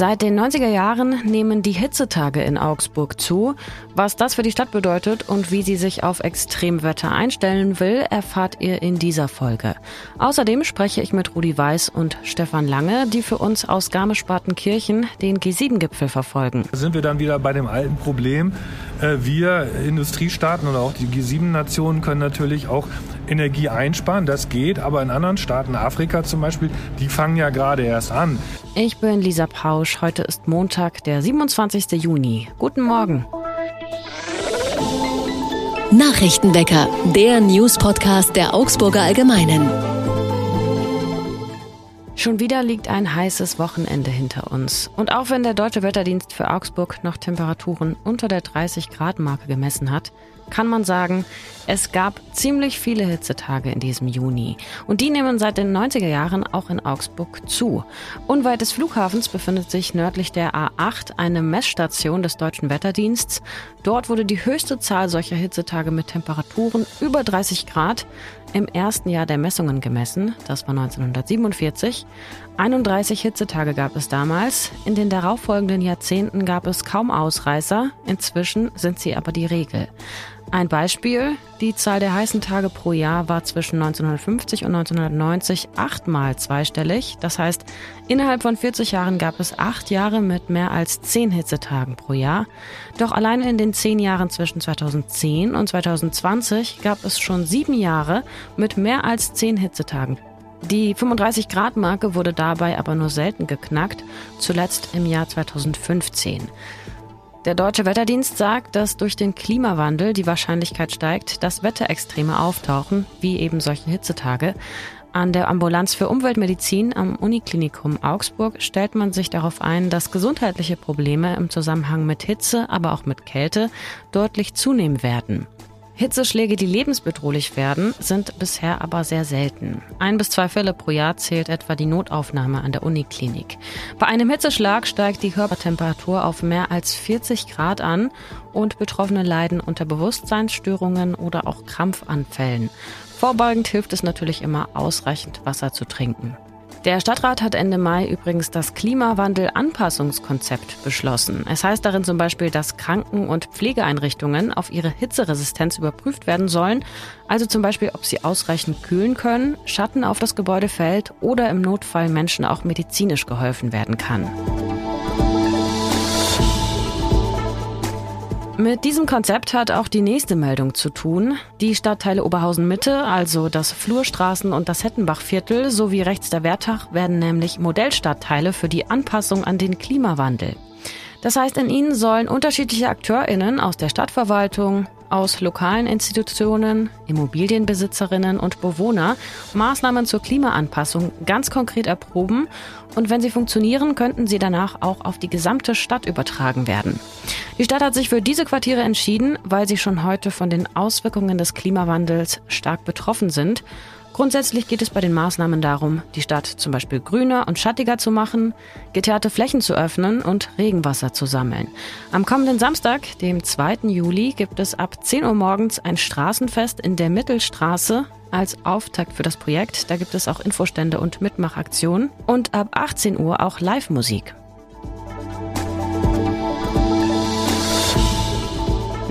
Seit den 90er Jahren nehmen die Hitzetage in Augsburg zu. Was das für die Stadt bedeutet und wie sie sich auf Extremwetter einstellen will, erfahrt ihr in dieser Folge. Außerdem spreche ich mit Rudi Weiß und Stefan Lange, die für uns aus Garmisch-Partenkirchen den G7-Gipfel verfolgen. Da sind wir dann wieder bei dem alten Problem. Äh, wir Industriestaaten oder auch die G7-Nationen können natürlich auch Energie einsparen. Das geht, aber in anderen Staaten, Afrika zum Beispiel, die fangen ja gerade erst an. Ich bin Lisa Pausch. Heute ist Montag, der 27. Juni. Guten Morgen. Nachrichtenwecker, der News-Podcast der Augsburger Allgemeinen. Schon wieder liegt ein heißes Wochenende hinter uns. Und auch wenn der Deutsche Wetterdienst für Augsburg noch Temperaturen unter der 30-Grad-Marke gemessen hat, kann man sagen, es gab ziemlich viele Hitzetage in diesem Juni. Und die nehmen seit den 90er Jahren auch in Augsburg zu. Unweit des Flughafens befindet sich nördlich der A8 eine Messstation des Deutschen Wetterdiensts. Dort wurde die höchste Zahl solcher Hitzetage mit Temperaturen über 30 Grad im ersten Jahr der Messungen gemessen. Das war 1947. 31 Hitzetage gab es damals. In den darauffolgenden Jahrzehnten gab es kaum Ausreißer. Inzwischen sind sie aber die Regel. Ein Beispiel, die Zahl der heißen Tage pro Jahr war zwischen 1950 und 1990 achtmal zweistellig. Das heißt, innerhalb von 40 Jahren gab es acht Jahre mit mehr als zehn Hitzetagen pro Jahr. Doch allein in den zehn Jahren zwischen 2010 und 2020 gab es schon sieben Jahre mit mehr als zehn Hitzetagen. Die 35-Grad-Marke wurde dabei aber nur selten geknackt, zuletzt im Jahr 2015. Der Deutsche Wetterdienst sagt, dass durch den Klimawandel die Wahrscheinlichkeit steigt, dass Wetterextreme auftauchen, wie eben solche Hitzetage. An der Ambulanz für Umweltmedizin am Uniklinikum Augsburg stellt man sich darauf ein, dass gesundheitliche Probleme im Zusammenhang mit Hitze, aber auch mit Kälte deutlich zunehmen werden. Hitzeschläge, die lebensbedrohlich werden, sind bisher aber sehr selten. Ein bis zwei Fälle pro Jahr zählt etwa die Notaufnahme an der Uniklinik. Bei einem Hitzeschlag steigt die Körpertemperatur auf mehr als 40 Grad an und Betroffene leiden unter Bewusstseinsstörungen oder auch Krampfanfällen. Vorbeugend hilft es natürlich immer, ausreichend Wasser zu trinken. Der Stadtrat hat Ende Mai übrigens das Klimawandel-Anpassungskonzept beschlossen. Es heißt darin zum Beispiel, dass Kranken- und Pflegeeinrichtungen auf ihre Hitzeresistenz überprüft werden sollen. Also zum Beispiel, ob sie ausreichend kühlen können, Schatten auf das Gebäude fällt oder im Notfall Menschen auch medizinisch geholfen werden kann. Mit diesem Konzept hat auch die nächste Meldung zu tun. Die Stadtteile Oberhausen Mitte, also das Flurstraßen und das Hettenbachviertel sowie rechts der Wertach werden nämlich Modellstadtteile für die Anpassung an den Klimawandel. Das heißt, in ihnen sollen unterschiedliche AkteurInnen aus der Stadtverwaltung, aus lokalen Institutionen, Immobilienbesitzerinnen und Bewohner Maßnahmen zur Klimaanpassung ganz konkret erproben und wenn sie funktionieren, könnten sie danach auch auf die gesamte Stadt übertragen werden. Die Stadt hat sich für diese Quartiere entschieden, weil sie schon heute von den Auswirkungen des Klimawandels stark betroffen sind Grundsätzlich geht es bei den Maßnahmen darum, die Stadt zum Beispiel grüner und schattiger zu machen, geteerte Flächen zu öffnen und Regenwasser zu sammeln. Am kommenden Samstag, dem 2. Juli, gibt es ab 10 Uhr morgens ein Straßenfest in der Mittelstraße als Auftakt für das Projekt. Da gibt es auch Infostände und Mitmachaktionen und ab 18 Uhr auch Live-Musik.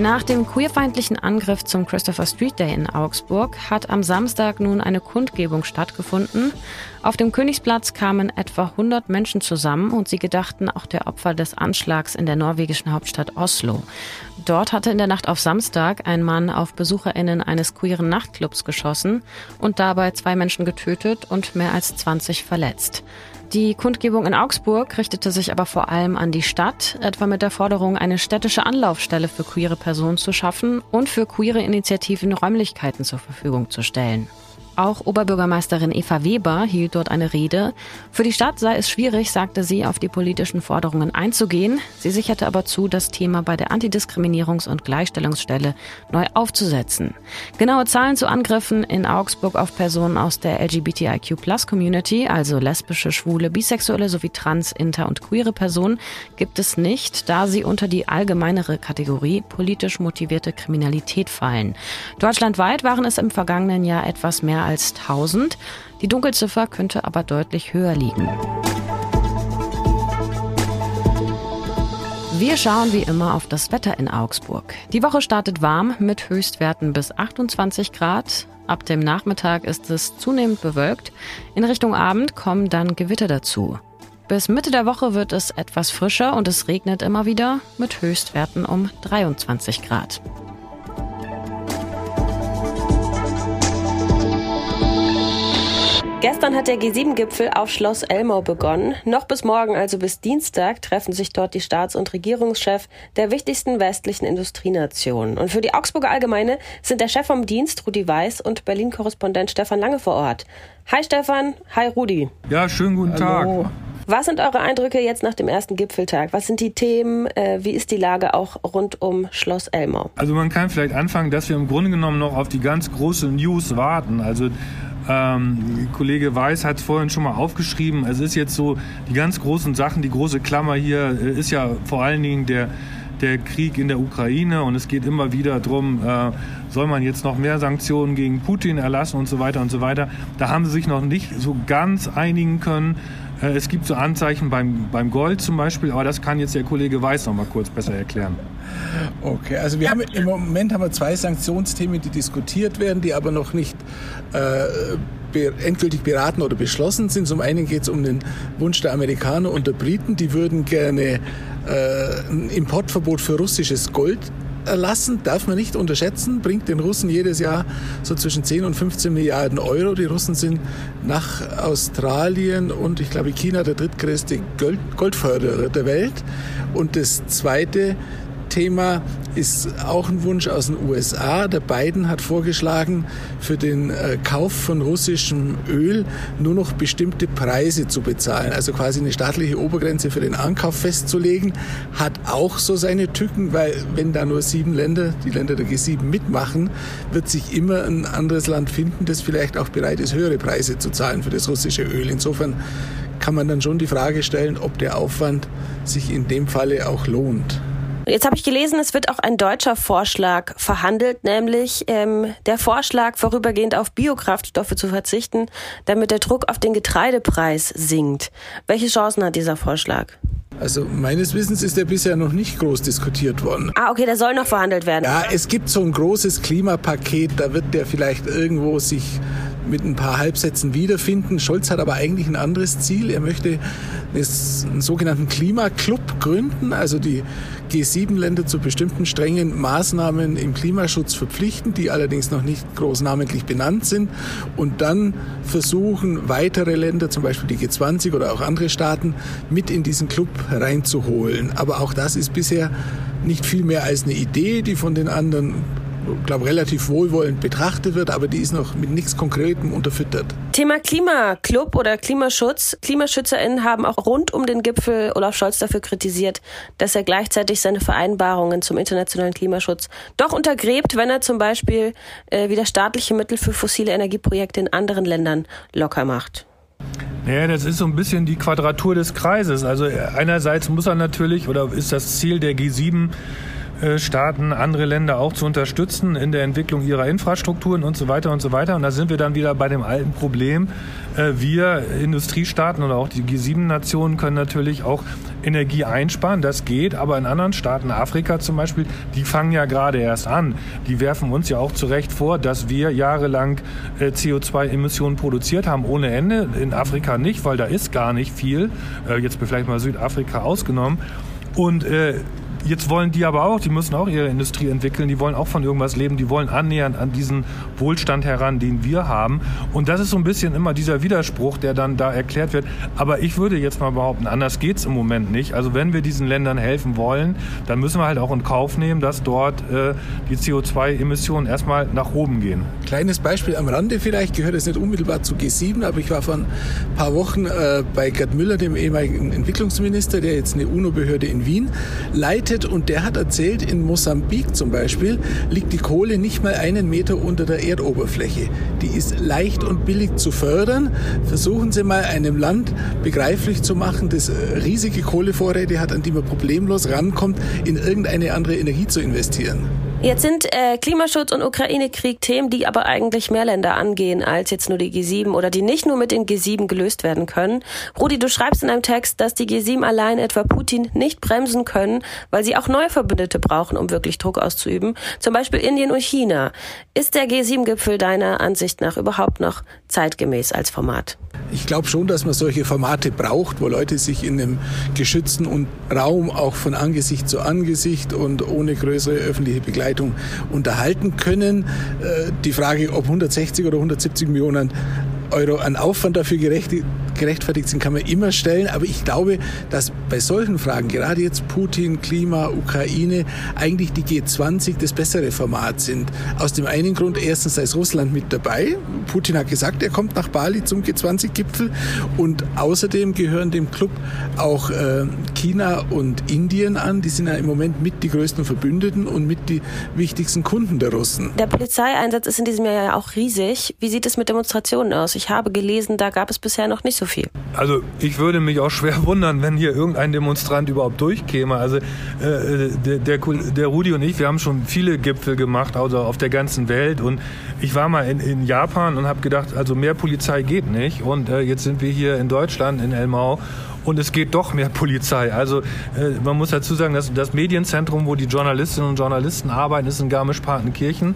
Nach dem queerfeindlichen Angriff zum Christopher Street Day in Augsburg hat am Samstag nun eine Kundgebung stattgefunden. Auf dem Königsplatz kamen etwa 100 Menschen zusammen und sie gedachten auch der Opfer des Anschlags in der norwegischen Hauptstadt Oslo. Dort hatte in der Nacht auf Samstag ein Mann auf BesucherInnen eines queeren Nachtclubs geschossen und dabei zwei Menschen getötet und mehr als 20 verletzt. Die Kundgebung in Augsburg richtete sich aber vor allem an die Stadt, etwa mit der Forderung, eine städtische Anlaufstelle für queere Personen zu schaffen und für queere Initiativen Räumlichkeiten zur Verfügung zu stellen. Auch Oberbürgermeisterin Eva Weber hielt dort eine Rede. Für die Stadt sei es schwierig, sagte sie, auf die politischen Forderungen einzugehen. Sie sicherte aber zu, das Thema bei der Antidiskriminierungs- und Gleichstellungsstelle neu aufzusetzen. Genaue Zahlen zu Angriffen in Augsburg auf Personen aus der LGBTIQ-Plus-Community, also lesbische, schwule, bisexuelle sowie trans, inter und queere Personen, gibt es nicht, da sie unter die allgemeinere Kategorie politisch motivierte Kriminalität fallen. Deutschlandweit waren es im vergangenen Jahr etwas mehr als 1000. Die Dunkelziffer könnte aber deutlich höher liegen. Wir schauen wie immer auf das Wetter in Augsburg. Die Woche startet warm mit Höchstwerten bis 28 Grad. Ab dem Nachmittag ist es zunehmend bewölkt. In Richtung Abend kommen dann Gewitter dazu. Bis Mitte der Woche wird es etwas frischer und es regnet immer wieder mit Höchstwerten um 23 Grad. Gestern hat der G7-Gipfel auf Schloss Elmau begonnen. Noch bis morgen, also bis Dienstag, treffen sich dort die Staats- und Regierungschefs der wichtigsten westlichen Industrienationen. Und für die Augsburger Allgemeine sind der Chef vom Dienst, Rudi Weiß, und Berlin-Korrespondent Stefan Lange vor Ort. Hi Stefan, hi Rudi. Ja, schönen guten Hallo. Tag. Was sind eure Eindrücke jetzt nach dem ersten Gipfeltag? Was sind die Themen? Äh, wie ist die Lage auch rund um Schloss Elmau? Also man kann vielleicht anfangen, dass wir im Grunde genommen noch auf die ganz große News warten. Also ähm, Kollege Weiß hat es vorhin schon mal aufgeschrieben. Es ist jetzt so, die ganz großen Sachen, die große Klammer hier äh, ist ja vor allen Dingen der, der Krieg in der Ukraine und es geht immer wieder darum, äh, soll man jetzt noch mehr Sanktionen gegen Putin erlassen und so weiter und so weiter. Da haben sie sich noch nicht so ganz einigen können. Äh, es gibt so Anzeichen beim, beim Gold zum Beispiel, aber das kann jetzt der Kollege Weiß noch mal kurz besser erklären. Okay, also wir haben im Moment haben wir zwei Sanktionsthemen, die diskutiert werden, die aber noch nicht äh, be endgültig beraten oder beschlossen sind. Zum einen geht es um den Wunsch der Amerikaner und der Briten, die würden gerne äh, ein Importverbot für russisches Gold erlassen, darf man nicht unterschätzen, bringt den Russen jedes Jahr so zwischen 10 und 15 Milliarden Euro. Die Russen sind nach Australien und ich glaube China der drittgrößte Gold Goldförderer der Welt. Und das zweite Thema ist auch ein Wunsch aus den USA. Der Biden hat vorgeschlagen, für den äh, Kauf von russischem Öl nur noch bestimmte Preise zu bezahlen. Also quasi eine staatliche Obergrenze für den Ankauf festzulegen. Hat auch so seine Tücken, weil wenn da nur sieben Länder, die Länder der G7 mitmachen, wird sich immer ein anderes Land finden, das vielleicht auch bereit ist, höhere Preise zu zahlen für das russische Öl. Insofern kann man dann schon die Frage stellen, ob der Aufwand sich in dem Falle auch lohnt. Jetzt habe ich gelesen, es wird auch ein deutscher Vorschlag verhandelt, nämlich ähm, der Vorschlag, vorübergehend auf Biokraftstoffe zu verzichten, damit der Druck auf den Getreidepreis sinkt. Welche Chancen hat dieser Vorschlag? Also meines Wissens ist der bisher noch nicht groß diskutiert worden. Ah, okay, der soll noch verhandelt werden. Ja, es gibt so ein großes Klimapaket, da wird der vielleicht irgendwo sich mit ein paar Halbsätzen wiederfinden. Scholz hat aber eigentlich ein anderes Ziel. Er möchte einen sogenannten Klimaclub gründen, also die G7-Länder zu bestimmten strengen Maßnahmen im Klimaschutz verpflichten, die allerdings noch nicht groß namentlich benannt sind, und dann versuchen, weitere Länder, zum Beispiel die G20 oder auch andere Staaten, mit in diesen Club reinzuholen. Aber auch das ist bisher nicht viel mehr als eine Idee, die von den anderen glaube relativ wohlwollend betrachtet wird, aber die ist noch mit nichts Konkretem unterfüttert. Thema Klimaclub oder Klimaschutz. KlimaschützerInnen haben auch rund um den Gipfel Olaf Scholz dafür kritisiert, dass er gleichzeitig seine Vereinbarungen zum internationalen Klimaschutz doch untergräbt, wenn er zum Beispiel äh, wieder staatliche Mittel für fossile Energieprojekte in anderen Ländern locker macht. Ja, das ist so ein bisschen die Quadratur des Kreises. Also einerseits muss er natürlich, oder ist das Ziel der G7, äh, Staaten, andere Länder auch zu unterstützen in der Entwicklung ihrer Infrastrukturen und so weiter und so weiter. Und da sind wir dann wieder bei dem alten Problem. Äh, wir Industriestaaten oder auch die G7-Nationen können natürlich auch Energie einsparen. Das geht, aber in anderen Staaten, Afrika zum Beispiel, die fangen ja gerade erst an. Die werfen uns ja auch zu Recht vor, dass wir jahrelang äh, CO2-Emissionen produziert haben ohne Ende. In Afrika nicht, weil da ist gar nicht viel. Jetzt vielleicht mal Südafrika ausgenommen. Und äh, Jetzt wollen die aber auch, die müssen auch ihre Industrie entwickeln, die wollen auch von irgendwas leben, die wollen annähernd an diesen Wohlstand heran, den wir haben. Und das ist so ein bisschen immer dieser Widerspruch, der dann da erklärt wird. Aber ich würde jetzt mal behaupten, anders geht's im Moment nicht. Also wenn wir diesen Ländern helfen wollen, dann müssen wir halt auch in Kauf nehmen, dass dort äh, die CO2-Emissionen erstmal nach oben gehen. Kleines Beispiel am Rande vielleicht, gehört es nicht unmittelbar zu G7, aber ich war vor ein paar Wochen äh, bei Gerd Müller, dem ehemaligen Entwicklungsminister, der jetzt eine UNO-Behörde in Wien leitet geleitet und der hat erzählt, in Mosambik zum Beispiel liegt die Kohle nicht mal einen Meter unter der Erdoberfläche. Die ist leicht und billig zu fördern. Versuchen Sie mal einem Land begreiflich zu machen, das riesige Kohlevorräte hat, an die man problemlos rankommt, in irgendeine andere Energie zu investieren. Jetzt sind äh, Klimaschutz und Ukraine-Krieg Themen, die aber eigentlich mehr Länder angehen als jetzt nur die G7 oder die nicht nur mit den G7 gelöst werden können. Rudi, du schreibst in einem Text, dass die G7 allein etwa Putin nicht bremsen können, weil sie auch neue Verbündete brauchen, um wirklich Druck auszuüben. Zum Beispiel Indien und China. Ist der G7-Gipfel deiner Ansicht nach überhaupt noch zeitgemäß als Format? Ich glaube schon, dass man solche Formate braucht, wo Leute sich in einem geschützten Raum auch von Angesicht zu Angesicht und ohne größere öffentliche Begleitung unterhalten können. Äh, die Frage, ob 160 oder 170 Millionen Euro an Aufwand dafür gerechtfertigt sind, kann man immer stellen. Aber ich glaube, dass bei solchen Fragen, gerade jetzt Putin, Klima, Ukraine, eigentlich die G20 das bessere Format sind. Aus dem einen Grund, erstens sei Russland mit dabei. Putin hat gesagt, er kommt nach Bali zum G20-Gipfel. Und außerdem gehören dem Club auch äh, China und Indien an. Die sind ja im Moment mit die größten Verbündeten und mit die wichtigsten Kunden der Russen. Der Polizeieinsatz ist in diesem Jahr ja auch riesig. Wie sieht es mit Demonstrationen aus? Ich habe gelesen, da gab es bisher noch nicht so viel. Also ich würde mich auch schwer wundern, wenn hier irgendein Demonstrant überhaupt durchkäme. Also äh, der, der, der, Rudi und ich, wir haben schon viele Gipfel gemacht, also auf der ganzen Welt. Und ich war mal in, in Japan und habe gedacht, also mehr Polizei geht nicht. Und äh, jetzt sind wir hier in Deutschland, in Elmau und es geht doch mehr Polizei. Also äh, man muss dazu sagen, dass das Medienzentrum, wo die Journalistinnen und Journalisten arbeiten, ist in Garmisch-Partenkirchen.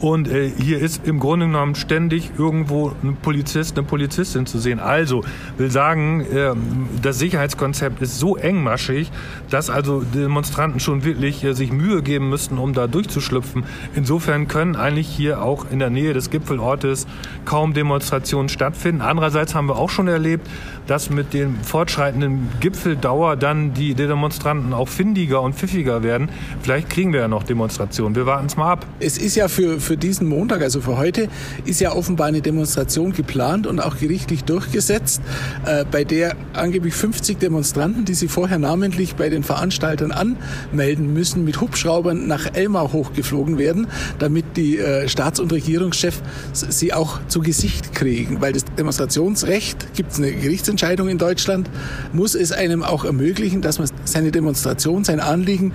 Und äh, hier ist im Grunde genommen ständig irgendwo ein Polizist, eine Polizistin zu sehen. Also will sagen, äh, das Sicherheitskonzept ist so engmaschig, dass also Demonstranten schon wirklich äh, sich Mühe geben müssten, um da durchzuschlüpfen. Insofern können eigentlich hier auch in der Nähe des Gipfelortes kaum Demonstrationen stattfinden. Andererseits haben wir auch schon erlebt, dass mit dem fortschreitenden Gipfeldauer dann die Demonstranten auch findiger und pfiffiger werden. Vielleicht kriegen wir ja noch Demonstrationen. Wir warten es mal ab. Es ist ja für, für diesen Montag, also für heute, ist ja offenbar eine Demonstration geplant und auch gerichtlich durchgesetzt, äh, bei der angeblich 50 Demonstranten, die sie vorher namentlich bei den Veranstaltern anmelden müssen, mit Hubschraubern nach Elmau hochgeflogen werden, damit die äh, Staats- und Regierungschefs sie auch zu Gesicht kriegen. Weil das Demonstrationsrecht gibt es eine Gerichtsentscheidung in Deutschland muss es einem auch ermöglichen, dass man seine Demonstration, sein Anliegen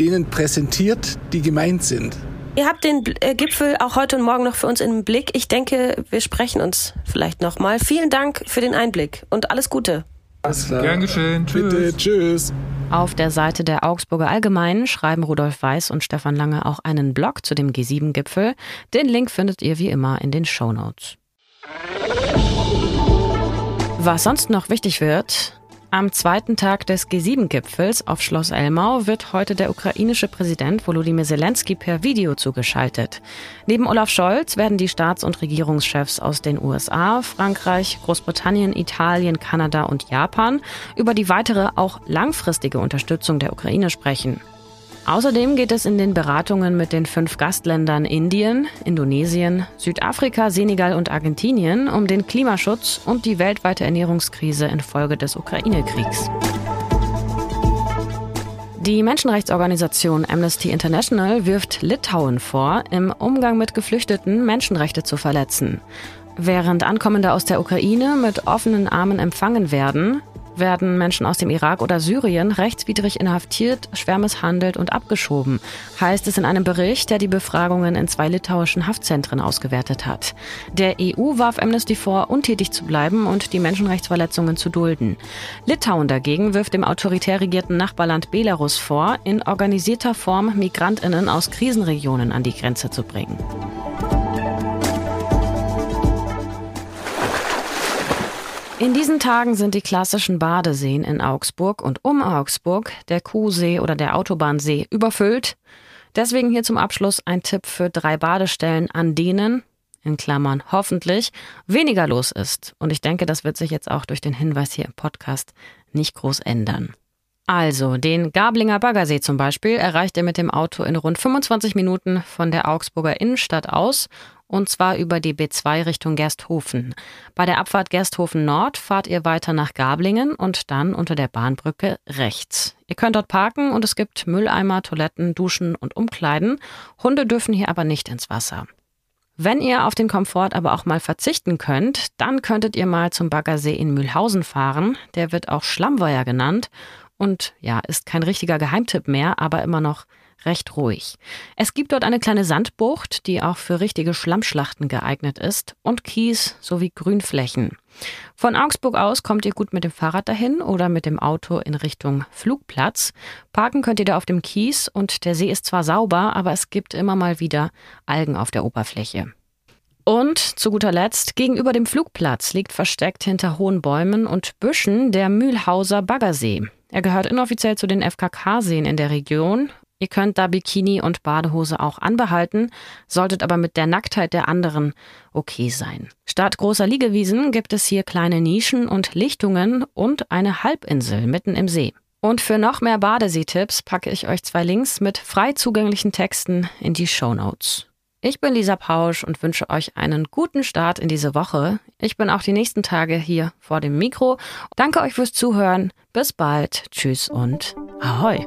denen präsentiert, die gemeint sind. Ihr habt den äh, Gipfel auch heute und morgen noch für uns im Blick. Ich denke, wir sprechen uns vielleicht nochmal. Vielen Dank für den Einblick und alles Gute. Alles klar. Gern geschehen. Tschüss. Bitte, tschüss. Auf der Seite der Augsburger Allgemeinen schreiben Rudolf Weiß und Stefan Lange auch einen Blog zu dem G7-Gipfel. Den Link findet ihr wie immer in den Show Notes. Was sonst noch wichtig wird, am zweiten Tag des G7-Gipfels auf Schloss Elmau wird heute der ukrainische Präsident Volodymyr Zelensky per Video zugeschaltet. Neben Olaf Scholz werden die Staats- und Regierungschefs aus den USA, Frankreich, Großbritannien, Italien, Kanada und Japan über die weitere, auch langfristige Unterstützung der Ukraine sprechen. Außerdem geht es in den Beratungen mit den fünf Gastländern Indien, Indonesien, Südafrika, Senegal und Argentinien um den Klimaschutz und die weltweite Ernährungskrise infolge des Ukraine-Kriegs. Die Menschenrechtsorganisation Amnesty International wirft Litauen vor, im Umgang mit Geflüchteten Menschenrechte zu verletzen. Während Ankommende aus der Ukraine mit offenen Armen empfangen werden, werden Menschen aus dem Irak oder Syrien rechtswidrig inhaftiert, schwer misshandelt und abgeschoben, heißt es in einem Bericht, der die Befragungen in zwei litauischen Haftzentren ausgewertet hat. Der EU warf Amnesty vor, untätig zu bleiben und die Menschenrechtsverletzungen zu dulden. Litauen dagegen wirft dem autoritär regierten Nachbarland Belarus vor, in organisierter Form Migrantinnen aus Krisenregionen an die Grenze zu bringen. In diesen Tagen sind die klassischen Badeseen in Augsburg und um Augsburg, der Kuhsee oder der Autobahnsee, überfüllt. Deswegen hier zum Abschluss ein Tipp für drei Badestellen, an denen, in Klammern hoffentlich, weniger los ist. Und ich denke, das wird sich jetzt auch durch den Hinweis hier im Podcast nicht groß ändern. Also, den Gablinger Baggersee zum Beispiel erreicht ihr mit dem Auto in rund 25 Minuten von der Augsburger Innenstadt aus und zwar über die B2 Richtung Gersthofen. Bei der Abfahrt Gersthofen Nord fahrt ihr weiter nach Gablingen und dann unter der Bahnbrücke rechts. Ihr könnt dort parken und es gibt Mülleimer, Toiletten, Duschen und Umkleiden. Hunde dürfen hier aber nicht ins Wasser. Wenn ihr auf den Komfort aber auch mal verzichten könnt, dann könntet ihr mal zum Baggersee in Mühlhausen fahren. Der wird auch Schlammweiher genannt und ja, ist kein richtiger Geheimtipp mehr, aber immer noch recht ruhig. Es gibt dort eine kleine Sandbucht, die auch für richtige Schlammschlachten geeignet ist, und Kies sowie Grünflächen. Von Augsburg aus kommt ihr gut mit dem Fahrrad dahin oder mit dem Auto in Richtung Flugplatz. Parken könnt ihr da auf dem Kies und der See ist zwar sauber, aber es gibt immer mal wieder Algen auf der Oberfläche. Und zu guter Letzt, gegenüber dem Flugplatz liegt versteckt hinter hohen Bäumen und Büschen der Mühlhauser Baggersee. Er gehört inoffiziell zu den FKK-Seen in der Region. Ihr könnt da Bikini und Badehose auch anbehalten, solltet aber mit der Nacktheit der anderen okay sein. Statt großer Liegewiesen gibt es hier kleine Nischen und Lichtungen und eine Halbinsel mitten im See. Und für noch mehr Badeseetipps packe ich euch zwei Links mit frei zugänglichen Texten in die Show Notes. Ich bin Lisa Pausch und wünsche euch einen guten Start in diese Woche. Ich bin auch die nächsten Tage hier vor dem Mikro. Danke euch fürs Zuhören. Bis bald. Tschüss und Ahoi.